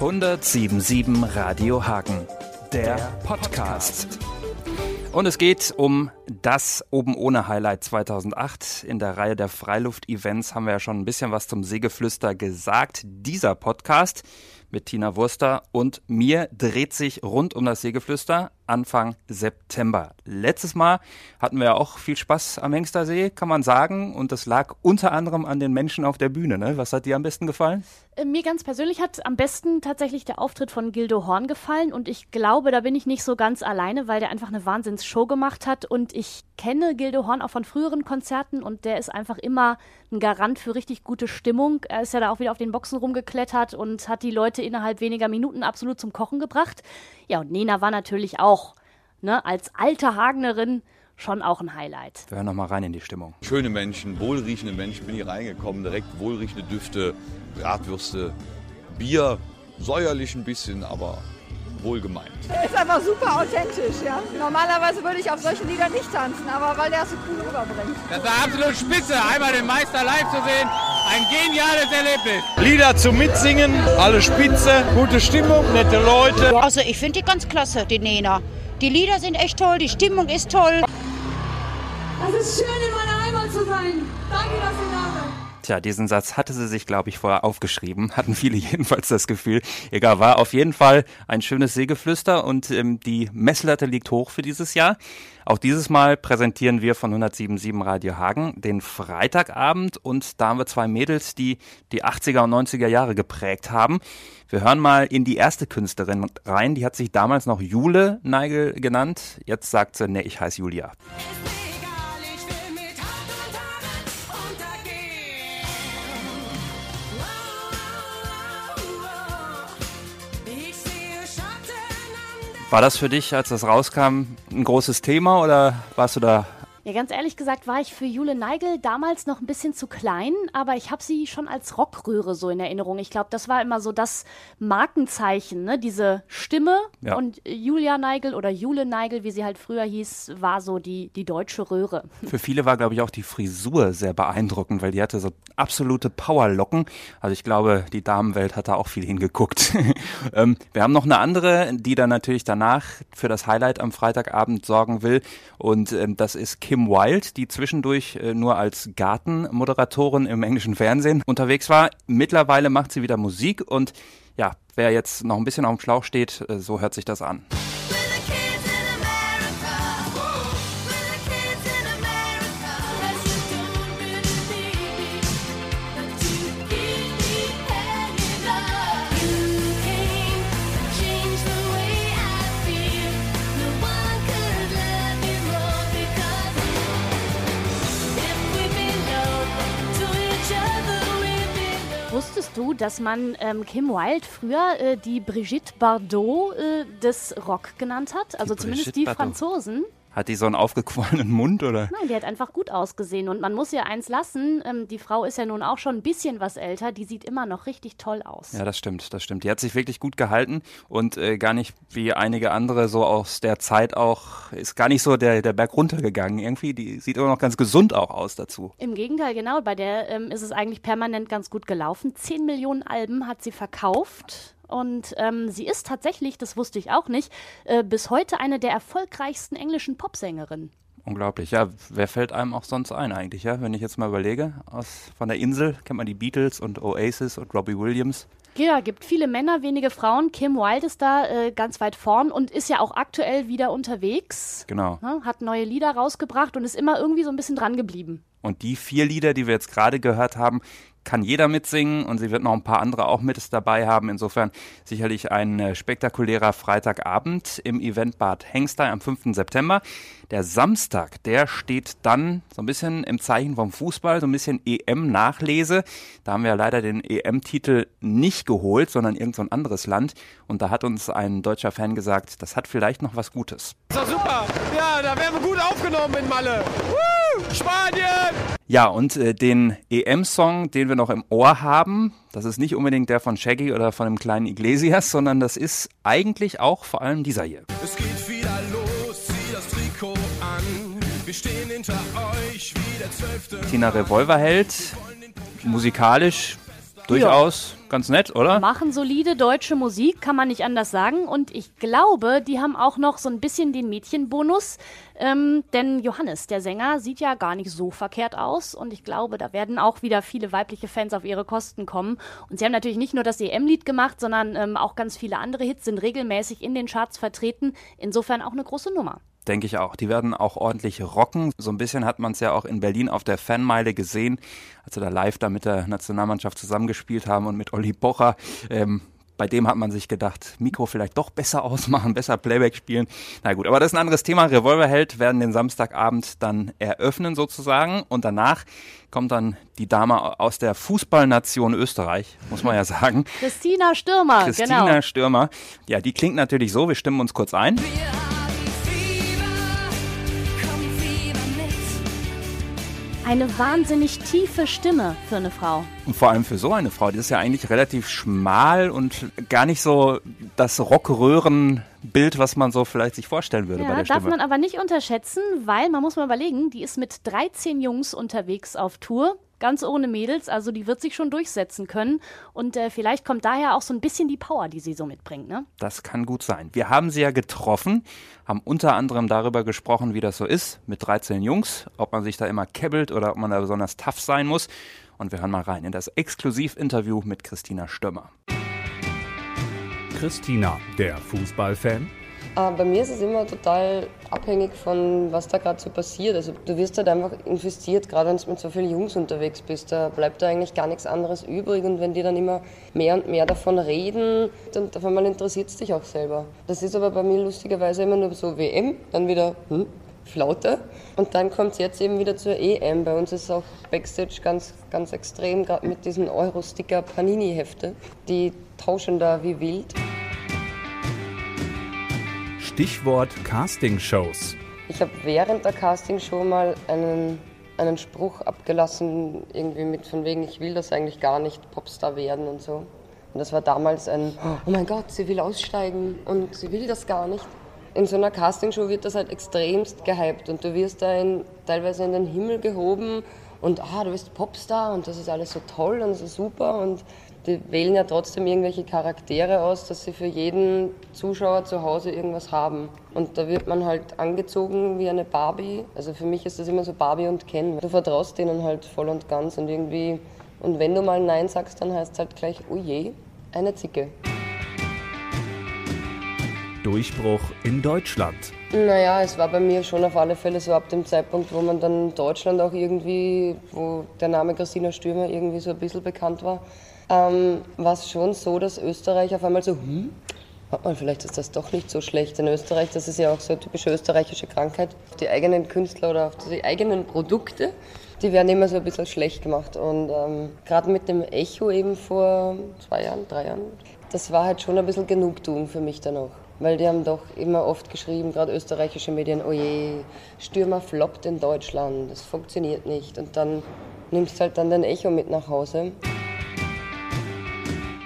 177 Radio Hagen, der Podcast. Und es geht um das oben ohne Highlight 2008. In der Reihe der Freiluft-Events haben wir ja schon ein bisschen was zum Seegeflüster gesagt. Dieser Podcast mit Tina Wurster und mir dreht sich rund um das Seegeflüster Anfang September. Letztes Mal hatten wir ja auch viel Spaß am Hengstersee, kann man sagen. Und das lag unter anderem an den Menschen auf der Bühne. Ne? Was hat dir am besten gefallen? Äh, mir ganz persönlich hat am besten tatsächlich der Auftritt von Gildo Horn gefallen. Und ich glaube, da bin ich nicht so ganz alleine, weil der einfach eine Wahnsinnsshow gemacht hat. Und ich kenne Gildo Horn auch von früheren Konzerten und der ist einfach immer ein Garant für richtig gute Stimmung. Er ist ja da auch wieder auf den Boxen rumgeklettert und hat die Leute innerhalb weniger Minuten absolut zum Kochen gebracht. Ja, und Nena war natürlich auch ne, als alte Hagenerin schon auch ein Highlight. Wir hören nochmal rein in die Stimmung. Schöne Menschen, wohlriechende Menschen. Bin hier reingekommen, direkt wohlriechende Düfte, Bratwürste, Bier, säuerlich ein bisschen, aber wohlgemeint. Ist einfach super authentisch, ja. Normalerweise würde ich auf solchen Liedern nicht tanzen, aber weil der es so cool rüberbringt. Das war absolut spitze, einmal den Meister live zu sehen. Ein geniales Erlebnis. Lieder zum Mitsingen, alle spitze, gute Stimmung, nette Leute. Also ich finde die ganz klasse, die Nena. Die Lieder sind echt toll, die Stimmung ist toll. Es ist schön, in meiner Heimat zu sein. Danke, dass ihr da seid. Tja, diesen Satz hatte sie sich, glaube ich, vorher aufgeschrieben. Hatten viele jedenfalls das Gefühl. Egal, war auf jeden Fall ein schönes Seegeflüster und ähm, die Messlatte liegt hoch für dieses Jahr. Auch dieses Mal präsentieren wir von 107.7 Radio Hagen den Freitagabend und da haben wir zwei Mädels, die die 80er und 90er Jahre geprägt haben. Wir hören mal in die erste Künstlerin rein. Die hat sich damals noch Jule Neigel genannt. Jetzt sagt sie, nee, ich heiße Julia. War das für dich, als das rauskam, ein großes Thema oder warst du da Ja, ganz ehrlich gesagt war ich für Jule Neigel damals noch ein bisschen zu klein, aber ich habe sie schon als Rockröhre so in Erinnerung. Ich glaube, das war immer so das Markenzeichen, ne? diese Stimme. Ja. Und Julia Neigel oder Jule Neigel, wie sie halt früher hieß, war so die, die deutsche Röhre. Für viele war, glaube ich, auch die Frisur sehr beeindruckend, weil die hatte so absolute Powerlocken. Also ich glaube, die Damenwelt hat da auch viel hingeguckt. ähm, wir haben noch eine andere, die dann natürlich danach für das Highlight am Freitagabend sorgen will. Und ähm, das ist Kim Wilde, die zwischendurch äh, nur als Gartenmoderatorin im englischen Fernsehen unterwegs war. Mittlerweile macht sie wieder Musik und ja, wer jetzt noch ein bisschen auf dem Schlauch steht, äh, so hört sich das an. Dass man ähm, Kim Wilde früher äh, die Brigitte Bardot äh, des Rock genannt hat? Also zumindest Brigitte die Bardot. Franzosen. Hat die so einen aufgequollenen Mund oder? Nein, die hat einfach gut ausgesehen. Und man muss ja eins lassen, ähm, die Frau ist ja nun auch schon ein bisschen was älter, die sieht immer noch richtig toll aus. Ja, das stimmt, das stimmt. Die hat sich wirklich gut gehalten und äh, gar nicht wie einige andere so aus der Zeit auch, ist gar nicht so der, der Berg runtergegangen irgendwie. Die sieht immer noch ganz gesund auch aus dazu. Im Gegenteil, genau. Bei der ähm, ist es eigentlich permanent ganz gut gelaufen. 10 Millionen Alben hat sie verkauft. Und ähm, sie ist tatsächlich, das wusste ich auch nicht, äh, bis heute eine der erfolgreichsten englischen Popsängerinnen. Unglaublich. Ja, wer fällt einem auch sonst ein eigentlich, ja? Wenn ich jetzt mal überlege, aus, von der Insel kennt man die Beatles und Oasis und Robbie Williams. Ja, gibt viele Männer, wenige Frauen. Kim Wilde ist da äh, ganz weit vorn und ist ja auch aktuell wieder unterwegs. Genau. Ne, hat neue Lieder rausgebracht und ist immer irgendwie so ein bisschen dran geblieben. Und die vier Lieder, die wir jetzt gerade gehört haben, kann jeder mitsingen und sie wird noch ein paar andere auch mit dabei haben. Insofern sicherlich ein äh, spektakulärer Freitagabend im Eventbad Hengstein am 5. September. Der Samstag, der steht dann so ein bisschen im Zeichen vom Fußball, so ein bisschen EM-Nachlese. Da haben wir leider den EM-Titel nicht geholt, sondern irgend so ein anderes Land. Und da hat uns ein deutscher Fan gesagt, das hat vielleicht noch was Gutes. Ist doch super. Ja, da werden wir gut aufgenommen in Malle. Woo! Spanien! Ja, und äh, den EM-Song, den wir noch im Ohr haben, das ist nicht unbedingt der von Shaggy oder von dem kleinen Iglesias, sondern das ist eigentlich auch vor allem dieser hier. Es geht wieder los, zieh das Trikot an. Wir stehen hinter euch wie der zwölfte. Tina Revolverheld, musikalisch durchaus ganz nett, oder? Machen solide deutsche Musik, kann man nicht anders sagen. Und ich glaube, die haben auch noch so ein bisschen den Mädchenbonus. Ähm, denn Johannes, der Sänger, sieht ja gar nicht so verkehrt aus. Und ich glaube, da werden auch wieder viele weibliche Fans auf ihre Kosten kommen. Und sie haben natürlich nicht nur das EM-Lied gemacht, sondern ähm, auch ganz viele andere Hits sind regelmäßig in den Charts vertreten. Insofern auch eine große Nummer. Denke ich auch. Die werden auch ordentlich rocken. So ein bisschen hat man es ja auch in Berlin auf der Fanmeile gesehen, als sie da live da mit der Nationalmannschaft zusammengespielt haben und mit Olli Pocher. Ähm, bei dem hat man sich gedacht, Mikro vielleicht doch besser ausmachen, besser Playback spielen. Na gut, aber das ist ein anderes Thema. Revolverheld werden den Samstagabend dann eröffnen sozusagen und danach kommt dann die Dame aus der Fußballnation Österreich, muss man ja sagen. Christina Stürmer, Christina genau. Stürmer. Ja, die klingt natürlich so, wir stimmen uns kurz ein. Eine wahnsinnig tiefe Stimme für eine Frau. Und vor allem für so eine Frau, die ist ja eigentlich relativ schmal und gar nicht so das Rockröhrenbild, was man so vielleicht sich vorstellen würde bei Ja, der darf Stimme. man aber nicht unterschätzen, weil man muss mal überlegen, die ist mit 13 Jungs unterwegs auf Tour. Ganz ohne Mädels, also die wird sich schon durchsetzen können. Und äh, vielleicht kommt daher auch so ein bisschen die Power, die sie so mitbringt. Ne? Das kann gut sein. Wir haben sie ja getroffen, haben unter anderem darüber gesprochen, wie das so ist mit 13 Jungs, ob man sich da immer kebbelt oder ob man da besonders tough sein muss. Und wir hören mal rein in das Exklusivinterview mit Christina Stürmer. Christina, der Fußballfan. Äh, bei mir ist es immer total abhängig von, was da gerade so passiert. Also du wirst halt einfach infiziert, gerade wenn du mit so vielen Jungs unterwegs bist. Da bleibt da eigentlich gar nichts anderes übrig. Und wenn die dann immer mehr und mehr davon reden, dann auf einmal interessiert es dich auch selber. Das ist aber bei mir lustigerweise immer nur so WM, dann wieder hm, Flaute. Und dann kommt es jetzt eben wieder zur EM. Bei uns ist auch Backstage ganz, ganz extrem, gerade mit diesen Euro-Sticker Panini-Hefte. Die tauschen da wie wild. Stichwort Castingshows. Ich habe während der Castingshow mal einen, einen Spruch abgelassen, irgendwie mit von wegen, ich will das eigentlich gar nicht Popstar werden und so. Und das war damals ein, oh mein Gott, sie will aussteigen und sie will das gar nicht. In so einer Castingshow wird das halt extremst gehypt und du wirst da in, teilweise in den Himmel gehoben und ah, du bist Popstar und das ist alles so toll und so super und die wählen ja trotzdem irgendwelche Charaktere aus, dass sie für jeden Zuschauer zu Hause irgendwas haben. Und da wird man halt angezogen wie eine Barbie. Also für mich ist das immer so Barbie und Ken. Du vertraust denen halt voll und ganz und irgendwie. Und wenn du mal Nein sagst, dann heißt es halt gleich, oh je, eine Zicke. Durchbruch in Deutschland. Naja, es war bei mir schon auf alle Fälle so ab dem Zeitpunkt, wo man dann Deutschland auch irgendwie, wo der Name Christina Stürmer irgendwie so ein bisschen bekannt war, ähm, war es schon so, dass Österreich auf einmal so, hm, warte mal, vielleicht ist das doch nicht so schlecht. In Österreich, das ist ja auch so eine typische österreichische Krankheit, auf die eigenen Künstler oder auf die eigenen Produkte, die werden immer so ein bisschen schlecht gemacht. Und ähm, gerade mit dem Echo eben vor zwei Jahren, drei Jahren, das war halt schon ein bisschen Genugtuung für mich dann auch. Weil die haben doch immer oft geschrieben, gerade österreichische Medien, oh je, Stürmer floppt in Deutschland, das funktioniert nicht. Und dann nimmst du halt dann dein Echo mit nach Hause.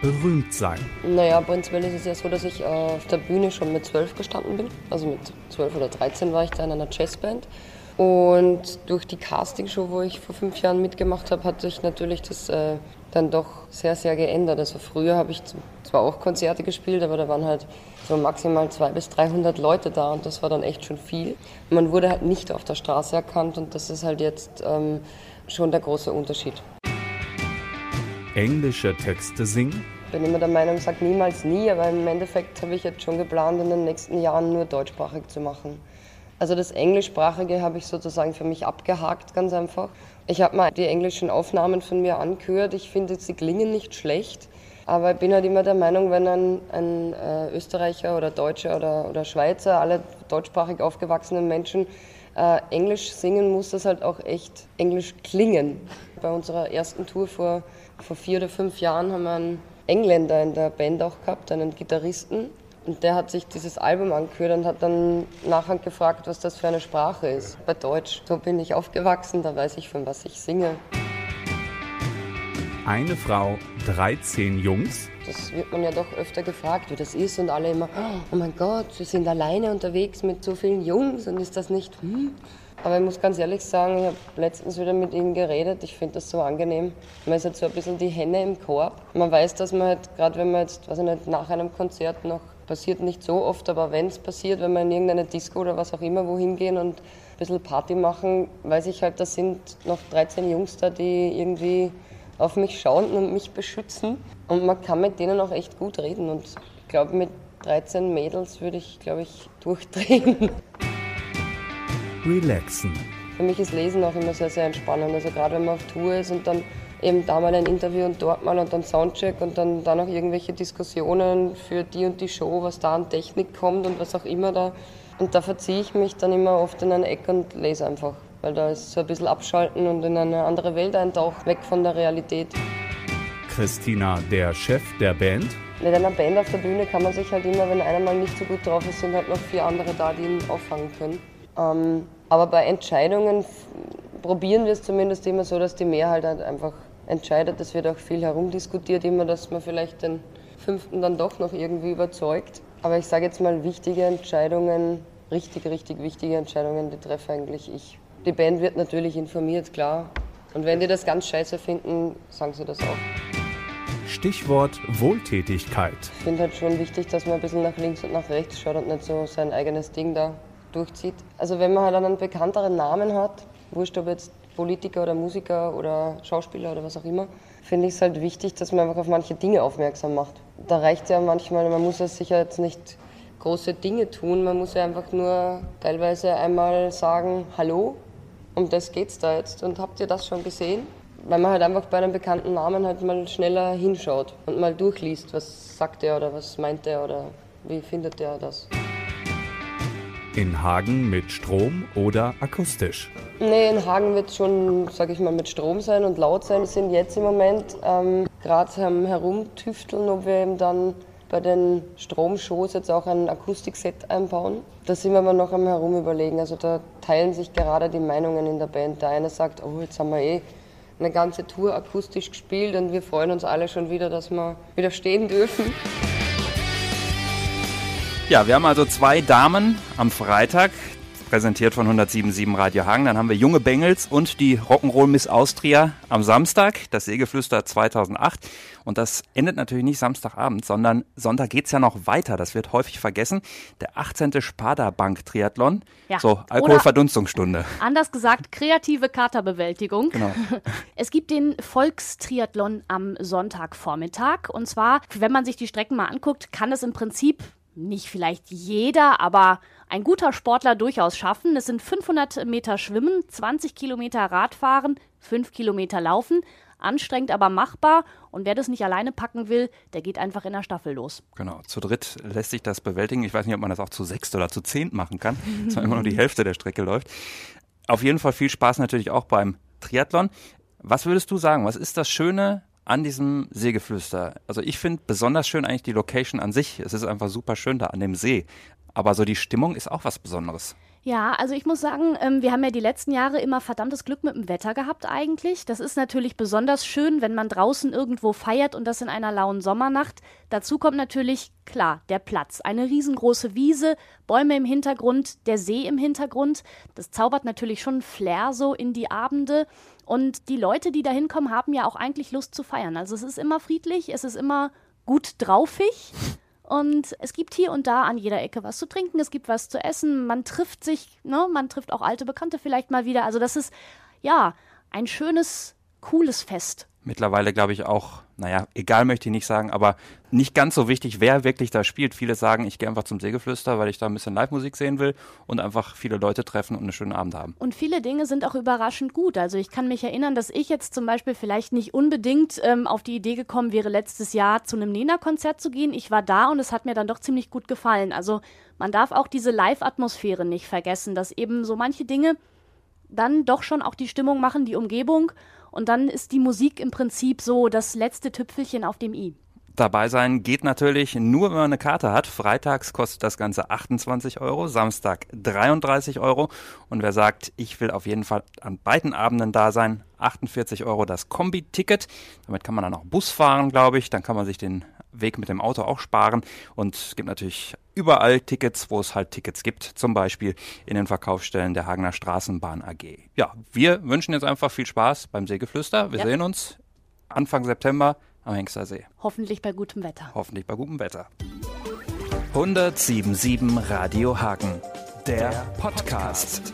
Berühmt sein. Naja, prinzipiell ist es ja so, dass ich äh, auf der Bühne schon mit zwölf gestanden bin. Also mit zwölf oder 13 war ich da in einer Jazzband. Und durch die Castingshow, wo ich vor fünf Jahren mitgemacht habe, hat sich natürlich das äh, dann doch sehr, sehr geändert. Also früher habe ich zwar auch Konzerte gespielt, aber da waren halt so maximal 200 bis 300 Leute da und das war dann echt schon viel. Man wurde halt nicht auf der Straße erkannt und das ist halt jetzt ähm, schon der große Unterschied. Englische Texte singen. Ich bin immer der Meinung, sag niemals nie, aber im Endeffekt habe ich jetzt schon geplant, in den nächsten Jahren nur deutschsprachig zu machen. Also das Englischsprachige habe ich sozusagen für mich abgehakt, ganz einfach. Ich habe mal die englischen Aufnahmen von mir angehört. Ich finde, sie klingen nicht schlecht. Aber ich bin halt immer der Meinung, wenn ein, ein äh, Österreicher oder Deutscher oder, oder Schweizer, alle deutschsprachig aufgewachsenen Menschen, äh, Englisch singen, muss das halt auch echt Englisch klingen. Bei unserer ersten Tour vor, vor vier oder fünf Jahren haben wir einen Engländer in der Band auch gehabt, einen Gitarristen. Und der hat sich dieses Album angehört und hat dann nachher gefragt, was das für eine Sprache ist. Bei Deutsch. So bin ich aufgewachsen, da weiß ich, von was ich singe. Eine Frau, 13 Jungs. das wird man ja doch öfter gefragt, wie das ist und alle immer, oh mein Gott, Sie sind alleine unterwegs mit so vielen Jungs und ist das nicht, hm? Aber ich muss ganz ehrlich sagen, ich habe letztens wieder mit ihnen geredet. Ich finde das so angenehm. Man ist halt so ein bisschen die Henne im Korb. Man weiß, dass man halt, gerade wenn man jetzt, weiß ich nicht, nach einem Konzert noch, passiert nicht so oft, aber wenn es passiert, wenn wir in irgendeine Disco oder was auch immer wohin gehen und ein bisschen Party machen, weiß ich halt, da sind noch 13 Jungs da, die irgendwie auf mich schauen und mich beschützen. Und man kann mit denen auch echt gut reden. Und ich glaube, mit 13 Mädels würde ich, glaube ich, durchdrehen. Relaxen. Für mich ist Lesen auch immer sehr, sehr entspannend. Also gerade wenn man auf Tour ist und dann eben da mal ein Interview und dort mal und dann Soundcheck und dann, dann noch irgendwelche Diskussionen für die und die Show, was da an Technik kommt und was auch immer da. Und da verziehe ich mich dann immer oft in eine Ecke und lese einfach. Weil da ist so ein bisschen abschalten und in eine andere Welt eintauchen, weg von der Realität. Christina, der Chef der Band. Mit einer Band auf der Bühne kann man sich halt immer, wenn einer mal nicht so gut drauf ist, sind halt noch vier andere da, die ihn auffangen können. Ähm, aber bei Entscheidungen probieren wir es zumindest immer so, dass die Mehrheit halt einfach entscheidet. Es wird auch viel herumdiskutiert, immer, dass man vielleicht den fünften dann doch noch irgendwie überzeugt. Aber ich sage jetzt mal, wichtige Entscheidungen, richtig, richtig wichtige Entscheidungen, die treffe eigentlich ich. Die Band wird natürlich informiert, klar. Und wenn die das ganz scheiße finden, sagen sie das auch. Stichwort Wohltätigkeit. Ich finde halt schon wichtig, dass man ein bisschen nach links und nach rechts schaut und nicht so sein eigenes Ding da durchzieht. Also wenn man halt einen bekannteren Namen hat, wurscht ob jetzt Politiker oder Musiker oder Schauspieler oder was auch immer, finde ich es halt wichtig, dass man einfach auf manche Dinge aufmerksam macht. Da reicht ja manchmal, man muss ja sicher jetzt nicht große Dinge tun, man muss ja einfach nur teilweise einmal sagen, hallo, um das geht's da jetzt und habt ihr das schon gesehen? Weil man halt einfach bei einem bekannten Namen halt mal schneller hinschaut und mal durchliest, was sagt er oder was meint er oder wie findet er das. In Hagen mit Strom oder akustisch? Nee, in Hagen wird es schon, sag ich mal, mit Strom sein und laut sein. Wir sind jetzt im Moment ähm, gerade am Herumtüfteln, ob wir eben dann bei den Stromshows jetzt auch ein Akustikset einbauen. Da sind wir noch am Herumüberlegen. Also da teilen sich gerade die Meinungen in der Band. Der eine sagt, oh, jetzt haben wir eh eine ganze Tour akustisch gespielt und wir freuen uns alle schon wieder, dass wir wieder stehen dürfen. Ja, wir haben also zwei Damen am Freitag, präsentiert von 107.7 Radio Hagen. Dann haben wir Junge Bengels und die Rock'n'Roll Miss Austria am Samstag, das Sägeflüster 2008. Und das endet natürlich nicht Samstagabend, sondern Sonntag geht's ja noch weiter. Das wird häufig vergessen. Der 18. Sparda Bank Triathlon. Ja. So, Alkoholverdunstungsstunde. Anders gesagt, kreative Katerbewältigung. Genau. Es gibt den Volkstriathlon am Sonntagvormittag. Und zwar, wenn man sich die Strecken mal anguckt, kann es im Prinzip nicht vielleicht jeder, aber ein guter Sportler durchaus schaffen. Es sind 500 Meter Schwimmen, 20 Kilometer Radfahren, 5 Kilometer Laufen. Anstrengend, aber machbar. Und wer das nicht alleine packen will, der geht einfach in der Staffel los. Genau, zu dritt lässt sich das bewältigen. Ich weiß nicht, ob man das auch zu sechst oder zu zehnt machen kann, dass man immer nur die Hälfte der Strecke läuft. Auf jeden Fall viel Spaß natürlich auch beim Triathlon. Was würdest du sagen? Was ist das Schöne an diesem Seegeflüster? Also ich finde besonders schön eigentlich die Location an sich. Es ist einfach super schön da an dem See. Aber so die Stimmung ist auch was Besonderes. Ja, also ich muss sagen, ähm, wir haben ja die letzten Jahre immer verdammtes Glück mit dem Wetter gehabt eigentlich. Das ist natürlich besonders schön, wenn man draußen irgendwo feiert und das in einer lauen Sommernacht. Dazu kommt natürlich, klar, der Platz. Eine riesengroße Wiese, Bäume im Hintergrund, der See im Hintergrund. Das zaubert natürlich schon Flair so in die Abende. Und die Leute, die da hinkommen, haben ja auch eigentlich Lust zu feiern. Also es ist immer friedlich, es ist immer gut draufig. Und es gibt hier und da an jeder Ecke was zu trinken, es gibt was zu essen, man trifft sich, ne, man trifft auch alte Bekannte vielleicht mal wieder. Also das ist ja ein schönes, cooles Fest. Mittlerweile glaube ich auch, naja, egal möchte ich nicht sagen, aber nicht ganz so wichtig, wer wirklich da spielt. Viele sagen, ich gehe einfach zum Sägeflüster, weil ich da ein bisschen Live-Musik sehen will und einfach viele Leute treffen und einen schönen Abend haben. Und viele Dinge sind auch überraschend gut. Also ich kann mich erinnern, dass ich jetzt zum Beispiel vielleicht nicht unbedingt ähm, auf die Idee gekommen wäre, letztes Jahr zu einem Nena-Konzert zu gehen. Ich war da und es hat mir dann doch ziemlich gut gefallen. Also man darf auch diese Live-Atmosphäre nicht vergessen, dass eben so manche Dinge dann doch schon auch die Stimmung machen, die Umgebung. Und dann ist die Musik im Prinzip so das letzte Tüpfelchen auf dem i. Dabei sein geht natürlich nur, wenn man eine Karte hat. Freitags kostet das Ganze 28 Euro, Samstag 33 Euro. Und wer sagt, ich will auf jeden Fall an beiden Abenden da sein, 48 Euro das Kombi-Ticket. Damit kann man dann auch Bus fahren, glaube ich. Dann kann man sich den Weg mit dem Auto auch sparen. Und es gibt natürlich überall Tickets, wo es halt Tickets gibt, zum Beispiel in den Verkaufsstellen der Hagener Straßenbahn AG. Ja, wir wünschen jetzt einfach viel Spaß beim Seegeflüster. Wir Ja. sehen uns Anfang September am Hengstersee. Hoffentlich bei gutem Wetter. Hoffentlich bei gutem Wetter. 1077 Radio Hagen, der Podcast.